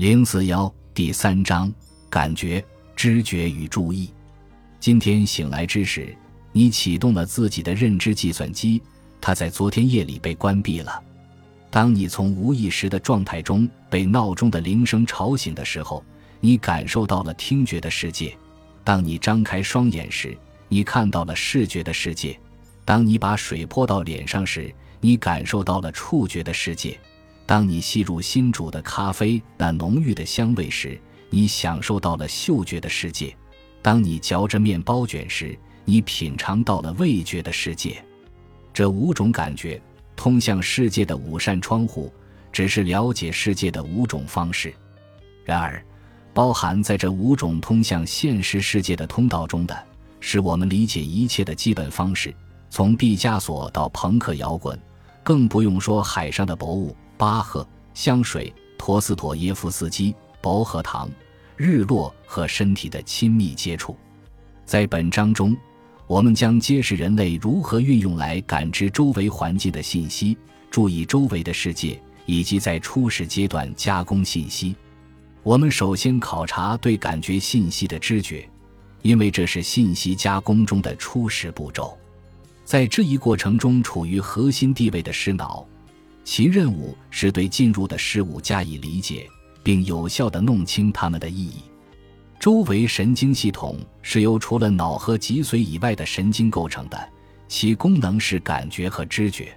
零四幺第三章：感觉、知觉与注意。今天醒来之时，你启动了自己的认知计算机，它在昨天夜里被关闭了。当你从无意识的状态中被闹钟的铃声吵醒的时候，你感受到了听觉的世界；当你张开双眼时，你看到了视觉的世界；当你把水泼到脸上时，你感受到了触觉的世界。当你吸入新煮的咖啡那浓郁的香味时，你享受到了嗅觉的世界；当你嚼着面包卷时，你品尝到了味觉的世界。这五种感觉通向世界的五扇窗户，只是了解世界的五种方式。然而，包含在这五种通向现实世界的通道中的，是我们理解一切的基本方式。从毕加索到朋克摇滚，更不用说海上的薄雾。巴赫、香水、陀思妥耶夫斯基、薄荷糖、日落和身体的亲密接触，在本章中，我们将揭示人类如何运用来感知周围环境的信息，注意周围的世界，以及在初始阶段加工信息。我们首先考察对感觉信息的知觉，因为这是信息加工中的初始步骤。在这一过程中，处于核心地位的是脑。其任务是对进入的事物加以理解，并有效地弄清它们的意义。周围神经系统是由除了脑和脊髓以外的神经构成的，其功能是感觉和知觉。